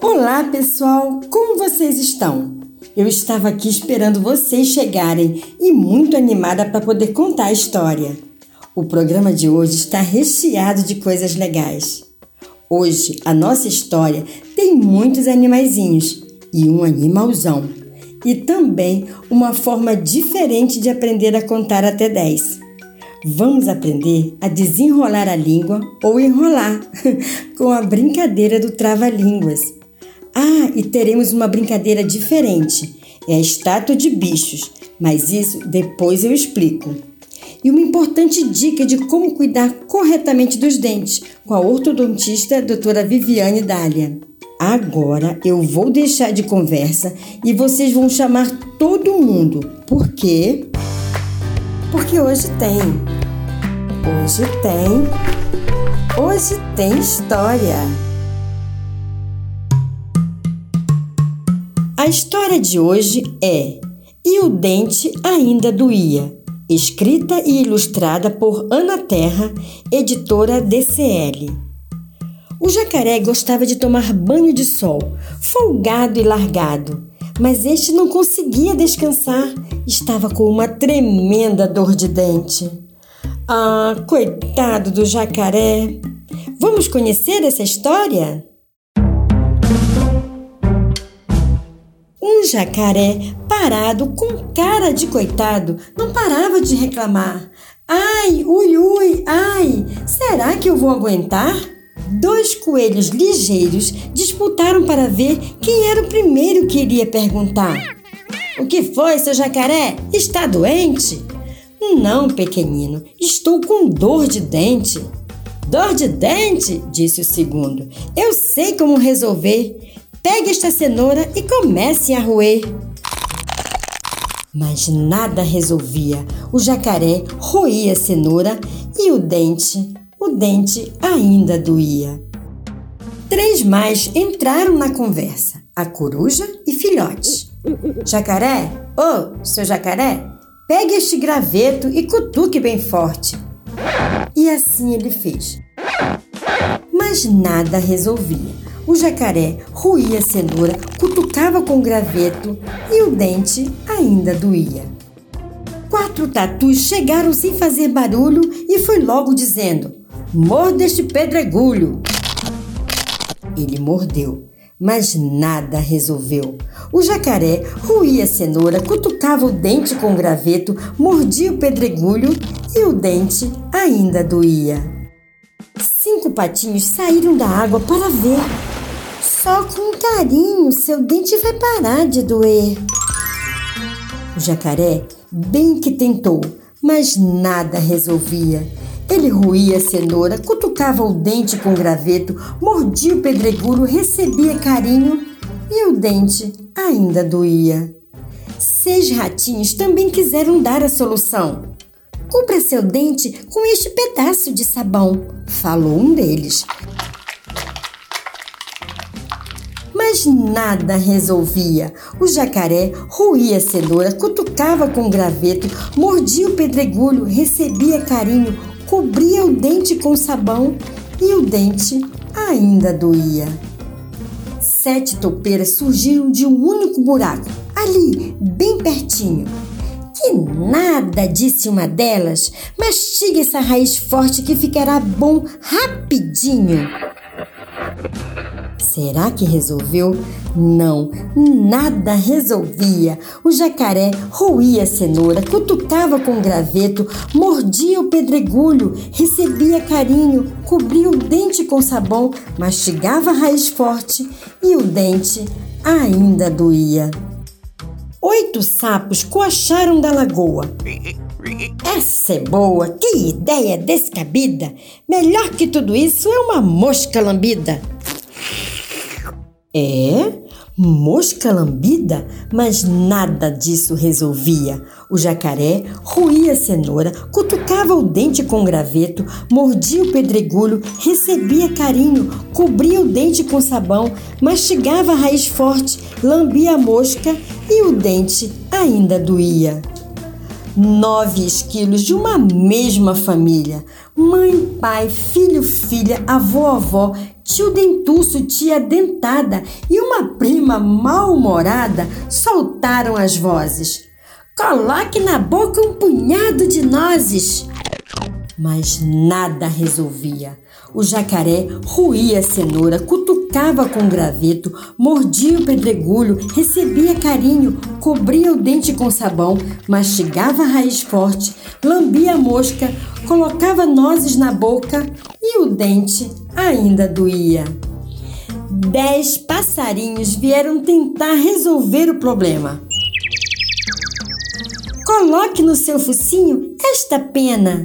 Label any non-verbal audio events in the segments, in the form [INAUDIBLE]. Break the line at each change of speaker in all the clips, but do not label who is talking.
Olá, pessoal! Como vocês estão? Eu estava aqui esperando vocês chegarem e muito animada para poder contar a história. O programa de hoje está recheado de coisas legais. Hoje, a nossa história tem muitos animaizinhos e um animalzão. E também uma forma diferente de aprender a contar até 10. Vamos aprender a desenrolar a língua ou enrolar [LAUGHS] com a brincadeira do trava-línguas. Ah, e teremos uma brincadeira diferente. É a estátua de bichos, mas isso depois eu explico. E uma importante dica de como cuidar corretamente dos dentes com a ortodontista doutora Viviane Dália. Agora eu vou deixar de conversa e vocês vão chamar todo mundo. Por quê? Porque hoje tem. Hoje tem. Hoje tem história. A história de hoje é E o Dente Ainda Doía, escrita e ilustrada por Ana Terra, editora DCL. O jacaré gostava de tomar banho de sol, folgado e largado, mas este não conseguia descansar, estava com uma tremenda dor de dente. Ah, coitado do jacaré! Vamos conhecer essa história? Um jacaré parado com cara de coitado não parava de reclamar. Ai, ui, ui, ai, será que eu vou aguentar? Dois coelhos ligeiros disputaram para ver quem era o primeiro que iria perguntar. O que foi, seu jacaré? Está doente? Não, pequenino, estou com dor de dente. Dor de dente? disse o segundo. Eu sei como resolver. Pegue esta cenoura e comece a roer. Mas nada resolvia. O jacaré roía a cenoura e o dente, o dente ainda doía. Três mais entraram na conversa: a coruja e filhote. Jacaré, ô, oh, seu jacaré, pegue este graveto e cutuque bem forte. E assim ele fez. Mas nada resolvia. O jacaré ruía a cenoura, cutucava com o graveto e o dente ainda doía. Quatro tatus chegaram sem fazer barulho e foi logo dizendo: Morda este pedregulho! Ele mordeu, mas nada resolveu. O jacaré ruía a cenoura, cutucava o dente com o graveto, mordia o pedregulho e o dente ainda doía. Cinco patinhos saíram da água para ver. Só com carinho seu dente vai parar de doer. O jacaré bem que tentou, mas nada resolvia. Ele ruía a cenoura, cutucava o dente com graveto, mordia o pedregulho, recebia carinho e o dente ainda doía. Seis ratinhos também quiseram dar a solução. Cubra seu dente com este pedaço de sabão, falou um deles. mas nada resolvia. O jacaré ruía a cenoura, cutucava com graveto, mordia o pedregulho, recebia carinho, cobria o dente com sabão e o dente ainda doía. Sete topeiras surgiram de um único buraco, ali, bem pertinho. Que nada, disse uma delas. Mastiga essa raiz forte que ficará bom rapidinho. Será que resolveu? Não, nada resolvia. O jacaré roía a cenoura, cutucava com graveto, mordia o pedregulho, recebia carinho, cobria o dente com sabão, mastigava a raiz forte e o dente ainda doía. Oito sapos coacharam da lagoa. Essa é boa, que ideia descabida! Melhor que tudo isso é uma mosca lambida. É? Mosca lambida? Mas nada disso resolvia. O jacaré ruía a cenoura, cutucava o dente com graveto, mordia o pedregulho, recebia carinho, cobria o dente com sabão, mastigava a raiz forte, lambia a mosca e o dente ainda doía. Nove esquilos de uma mesma família. Mãe, pai, filho, filha, avô, avó, tio dentuço, tia dentada e uma prima mal-humorada soltaram as vozes. Coloque na boca um punhado de nozes. Mas nada resolvia. O jacaré ruía a cenoura, cutucava com graveto, mordia o pedregulho, recebia carinho, cobria o dente com sabão, mastigava a raiz forte, lambia a mosca, colocava nozes na boca e o dente ainda doía. Dez passarinhos vieram tentar resolver o problema. Coloque no seu focinho esta pena.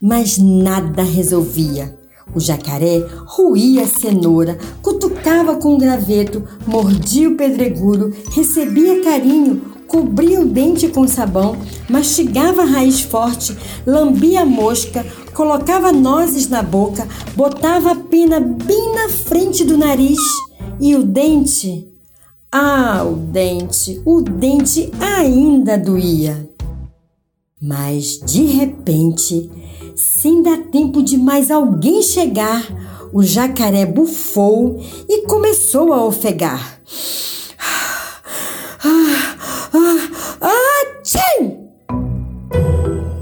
Mas nada resolvia. O jacaré ruía a cenoura, cutucava com o graveto, mordia o pedregulho, recebia carinho, cobria o dente com sabão, mastigava a raiz forte, lambia a mosca, colocava nozes na boca, botava a pena bem na frente do nariz e o dente. Ah, o dente, o dente ainda doía. Mas de repente sem dar tempo de mais alguém chegar, o jacaré bufou e começou a ofegar.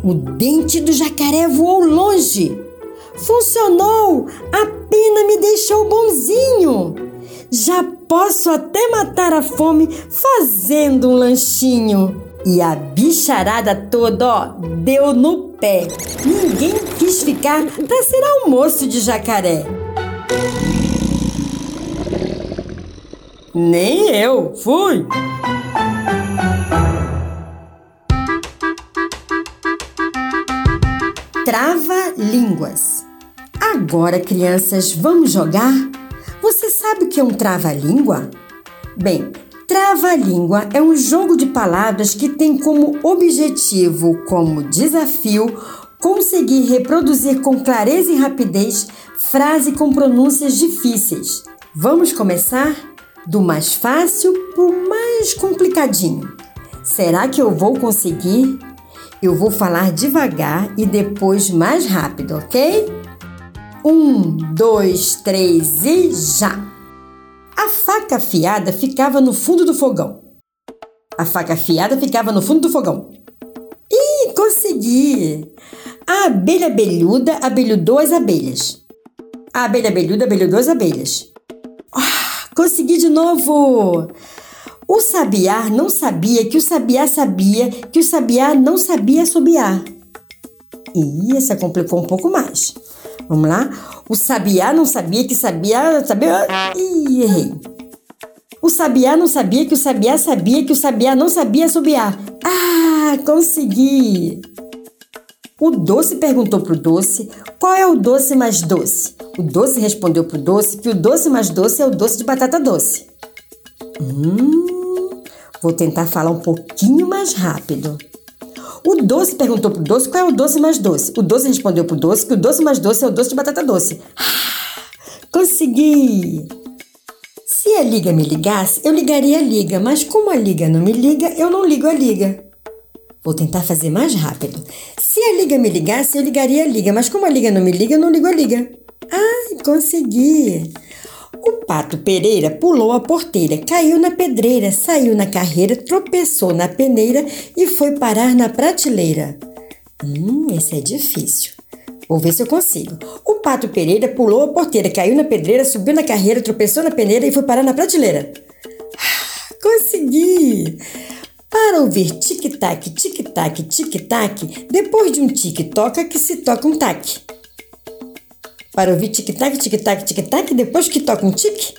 O dente do jacaré voou longe. Funcionou! A pena me deixou bonzinho. Já posso até matar a fome fazendo um lanchinho. E a bicharada toda, ó, deu no pé. Ninguém quis ficar para ser almoço de jacaré. Nem eu fui. Trava-línguas. Agora, crianças, vamos jogar? Você sabe o que é um trava-língua? Bem, Trava-língua é um jogo de palavras que tem como objetivo, como desafio, conseguir reproduzir com clareza e rapidez frase com pronúncias difíceis. Vamos começar do mais fácil para o mais complicadinho. Será que eu vou conseguir? Eu vou falar devagar e depois mais rápido, ok? Um, dois, três e já! A faca afiada ficava no fundo do fogão. A faca afiada ficava no fundo do fogão. Ih, consegui! A abelha abelhuda abelhudou as abelhas. A abelha abelhuda abelhudou as abelhas. Ah, consegui de novo! O sabiá não sabia que o sabiá sabia que o sabiá não sabia assobiar. Ih, essa complicou um pouco mais. Vamos lá? O sabiá não sabia que sabia. sabia... Ih, errei. O sabiá não sabia que o sabiá sabia que o sabiá não sabia assobiar. Ah, consegui! O doce perguntou pro doce qual é o doce mais doce. O doce respondeu pro doce que o doce mais doce é o doce de batata doce. Hum, vou tentar falar um pouquinho mais rápido. O doce perguntou pro doce qual é o doce mais doce. O doce respondeu pro doce que o doce mais doce é o doce de batata doce. Ah, consegui! Se a liga me ligasse, eu ligaria a liga, mas como a liga não me liga, eu não ligo a liga. Vou tentar fazer mais rápido. Se a liga me ligasse, eu ligaria a liga, mas como a liga não me liga, eu não ligo a liga. Ai, consegui! O pato Pereira pulou a porteira, caiu na pedreira, saiu na carreira, tropeçou na peneira e foi parar na prateleira. Hum, esse é difícil. Vou ver se eu consigo. O pato Pereira pulou a porteira, caiu na pedreira, subiu na carreira, tropeçou na peneira e foi parar na prateleira. Ah, consegui! Para ouvir tic-tac, tic-tac, tic-tac, depois de um tic-toca que se toca um tac para ouvir tic-tac, tic-tac, tic-tac, depois que toca um tic?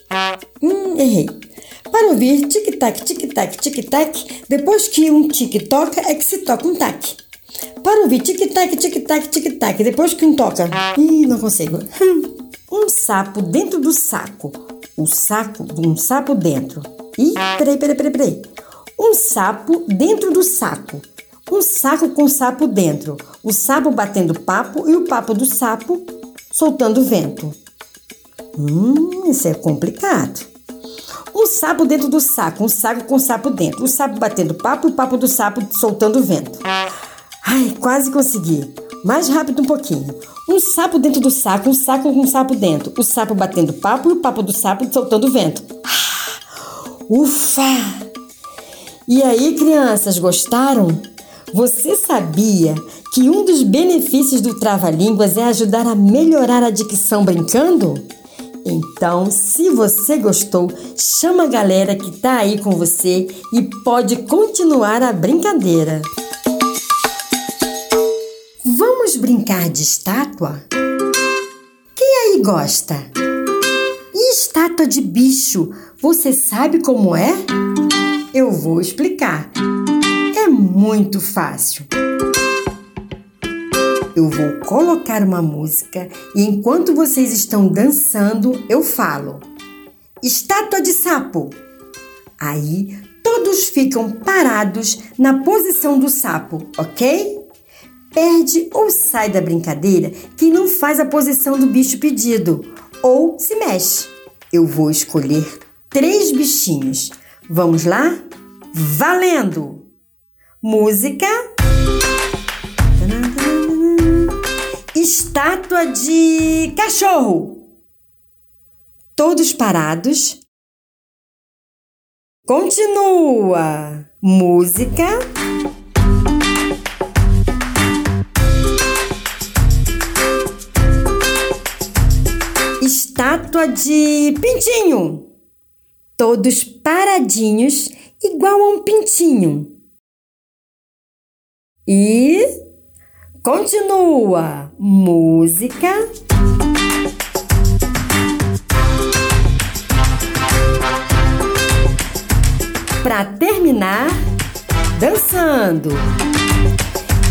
Hum, errei. Para ouvir tic-tac, tic-tac, tic-tac, depois que um tic toca, é que se toca um tac. Para ouvir tic-tac, tic-tac, tic-tac, depois que um toca. Ih, não consigo. Hum. Um sapo dentro do saco. O saco, um sapo dentro. Ih, peraí, peraí, peraí, peraí. Um sapo dentro do saco. Um saco com sapo dentro. O sapo batendo papo e o papo do sapo soltando vento. Hum, isso é complicado. Um sapo dentro do saco, um saco com sapo dentro. O sapo batendo papo e o papo do sapo soltando vento. Ai, quase consegui. Mais rápido um pouquinho. Um sapo dentro do saco, um saco com sapo dentro. O sapo batendo papo e o papo do sapo soltando vento. Ah, ufa! E aí, crianças, gostaram? Você sabia que um dos benefícios do trava-línguas é ajudar a melhorar a dicção brincando? Então, se você gostou, chama a galera que tá aí com você e pode continuar a brincadeira. Vamos brincar de estátua? Quem aí gosta? E estátua de bicho, você sabe como é? Eu vou explicar. É muito fácil. Eu vou colocar uma música e enquanto vocês estão dançando, eu falo: Estátua de sapo. Aí todos ficam parados na posição do sapo, ok? Perde ou sai da brincadeira quem não faz a posição do bicho pedido ou se mexe. Eu vou escolher três bichinhos. Vamos lá? Valendo! Música. Estátua de cachorro. Todos parados. Continua. Música. Estátua de pintinho. Todos paradinhos, igual a um pintinho. E Continua. Música. Para terminar, dançando.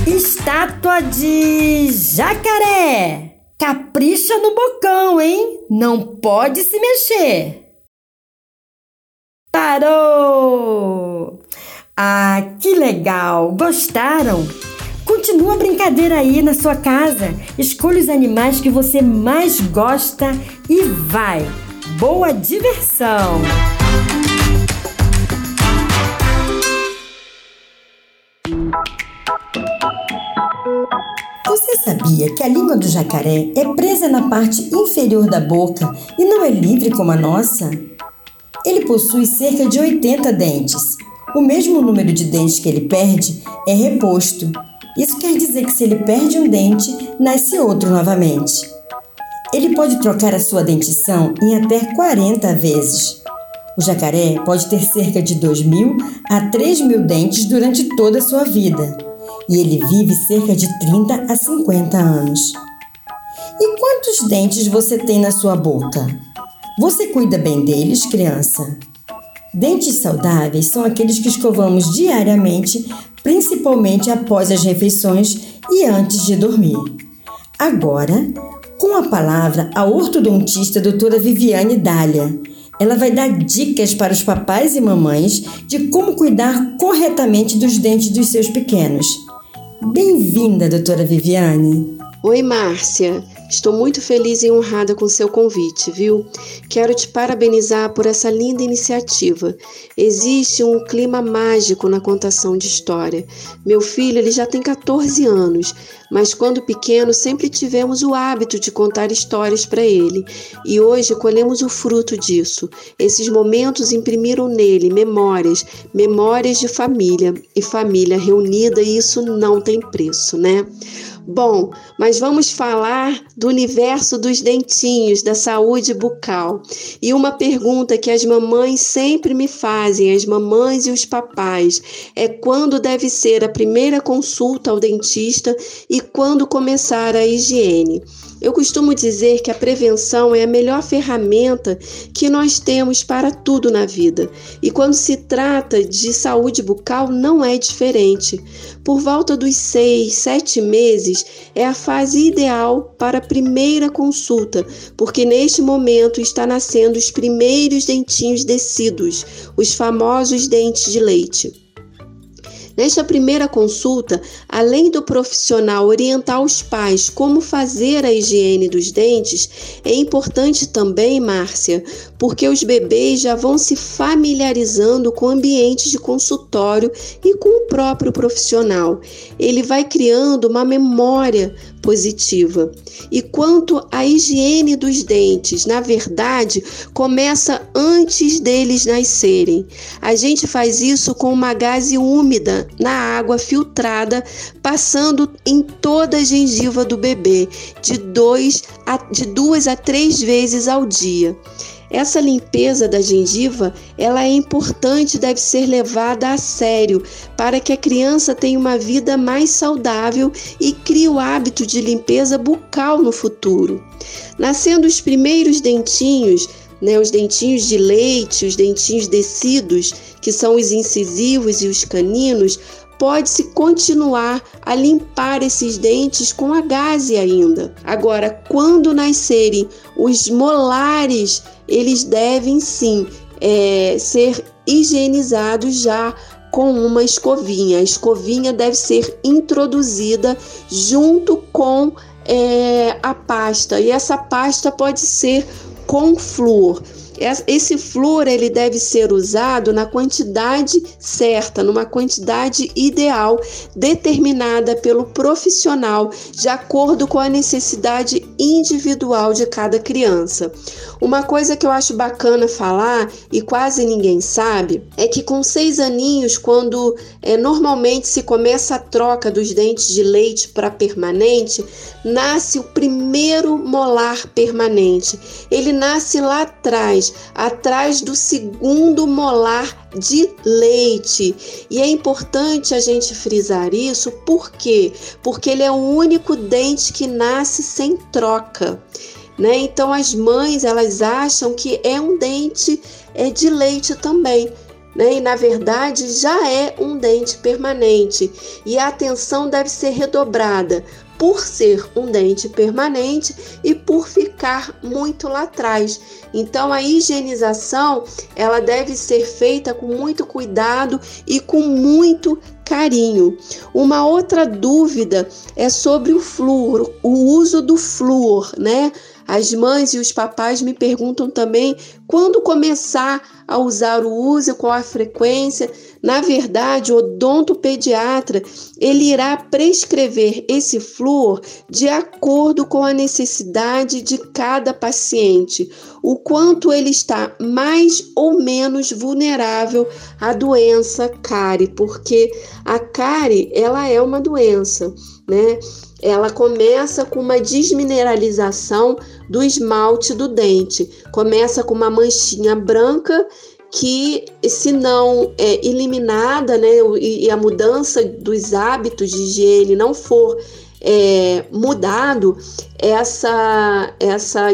Estátua de jacaré. Capricha no bocão, hein? Não pode se mexer. Parou! Ah, que legal! Gostaram? Continua a brincadeira aí na sua casa. Escolha os animais que você mais gosta e vai. Boa diversão! Você sabia que a língua do jacaré é presa na parte inferior da boca e não é livre como a nossa? Ele possui cerca de 80 dentes. O mesmo número de dentes que ele perde é reposto isso quer dizer que se ele perde um dente, nasce outro novamente. Ele pode trocar a sua dentição em até 40 vezes. O jacaré pode ter cerca de 2 mil a 3 mil dentes durante toda a sua vida e ele vive cerca de 30 a 50 anos. E quantos dentes você tem na sua boca? Você cuida bem deles, criança? Dentes saudáveis são aqueles que escovamos diariamente principalmente após as refeições e antes de dormir. Agora, com a palavra a ortodontista doutora Viviane Dália. Ela vai dar dicas para os papais e mamães de como cuidar corretamente dos dentes dos seus pequenos. Bem-vinda, doutora Viviane.
Oi, Márcia. Estou muito feliz e honrada com seu convite, viu? Quero te parabenizar por essa linda iniciativa. Existe um clima mágico na contação de história. Meu filho, ele já tem 14 anos, mas quando pequeno sempre tivemos o hábito de contar histórias para ele. E hoje colhemos o fruto disso. Esses momentos imprimiram nele memórias, memórias de família e família reunida, e isso não tem preço, né? Bom, mas vamos falar do universo dos dentinhos, da saúde bucal. E uma pergunta que as mamães sempre me fazem, as mamães e os papais, é quando deve ser a primeira consulta ao dentista e quando começar a higiene. Eu costumo dizer que a prevenção é a melhor ferramenta que nós temos para tudo na vida. E quando se trata de saúde bucal, não é diferente. Por volta dos seis, sete meses é a fase ideal para a primeira consulta, porque neste momento está nascendo os primeiros dentinhos descidos, os famosos dentes de leite. Nesta primeira consulta, além do profissional orientar os pais como fazer a higiene dos dentes, é importante também, Márcia, porque os bebês já vão se familiarizando com ambientes de consultório e com o próprio profissional. Ele vai criando uma memória positiva. E quanto à higiene dos dentes, na verdade, começa antes deles nascerem. A gente faz isso com uma gaze úmida na água filtrada, passando em toda a gengiva do bebê, de, dois a, de duas a três vezes ao dia. Essa limpeza da gengiva, ela é importante e deve ser levada a sério para que a criança tenha uma vida mais saudável e crie o hábito de limpeza bucal no futuro. Nascendo os primeiros dentinhos, né, os dentinhos de leite, os dentinhos descidos, que são os incisivos e os caninos, pode-se continuar a limpar esses dentes com a gaze ainda. Agora, quando nascerem os molares, eles devem sim é, ser higienizados já com uma escovinha. A escovinha deve ser introduzida junto com é, a pasta e essa pasta pode ser com flúor. Esse flúor ele deve ser usado na quantidade certa, numa quantidade ideal, determinada pelo profissional, de acordo com a necessidade individual de cada criança. Uma coisa que eu acho bacana falar e quase ninguém sabe é que com seis aninhos, quando é, normalmente se começa a troca dos dentes de leite para permanente, nasce o primeiro molar permanente. Ele nasce lá atrás, atrás do segundo molar de leite. E é importante a gente frisar isso, por quê? Porque ele é o único dente que nasce sem troca. Né? Então as mães elas acham que é um dente é de leite também. Né? E na verdade já é um dente permanente e a atenção deve ser redobrada por ser um dente permanente e por ficar muito lá atrás. Então a higienização ela deve ser feita com muito cuidado e com muito carinho. Uma outra dúvida é sobre o flúor, o uso do flúor, né? As mães e os papais me perguntam também quando começar a usar o uso, qual a frequência. Na verdade, o odontopediatra ele irá prescrever esse flúor de acordo com a necessidade de cada paciente, o quanto ele está mais ou menos vulnerável à doença cárie, porque a cárie ela é uma doença, né? Ela começa com uma desmineralização do esmalte do dente. Começa com uma manchinha branca que, se não é eliminada, né, e a mudança dos hábitos de higiene não for é, mudado, essa, essa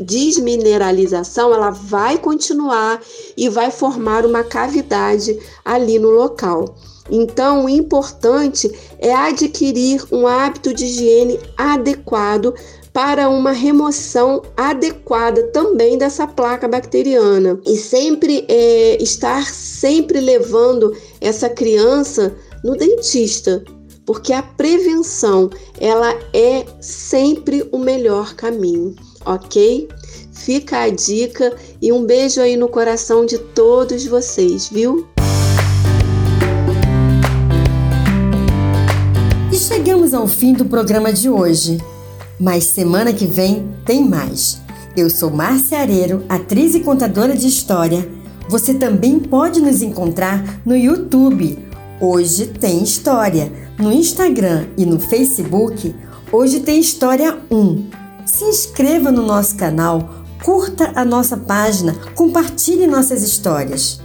desmineralização ela vai continuar e vai formar uma cavidade ali no local. Então, o importante é adquirir um hábito de higiene adequado para uma remoção adequada também dessa placa bacteriana e sempre é, estar sempre levando essa criança no dentista, porque a prevenção ela é sempre o melhor caminho, ok? Fica a dica e um beijo aí no coração de todos vocês, viu?
Chegamos ao fim do programa de hoje, mas semana que vem tem mais. Eu sou Márcia Areiro, atriz e contadora de história. Você também pode nos encontrar no YouTube. Hoje tem história. No Instagram e no Facebook, hoje tem História 1. Se inscreva no nosso canal, curta a nossa página, compartilhe nossas histórias.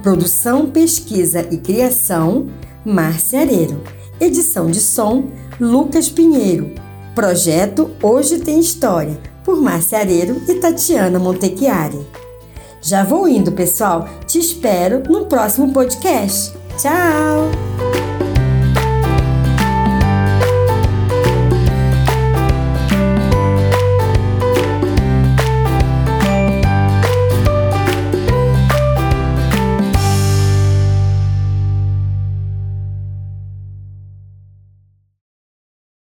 Produção, pesquisa e criação, Márcia Areiro. Edição de som, Lucas Pinheiro. Projeto Hoje Tem História, por Márcia Areiro e Tatiana Montechiari. Já vou indo, pessoal. Te espero no próximo podcast. Tchau!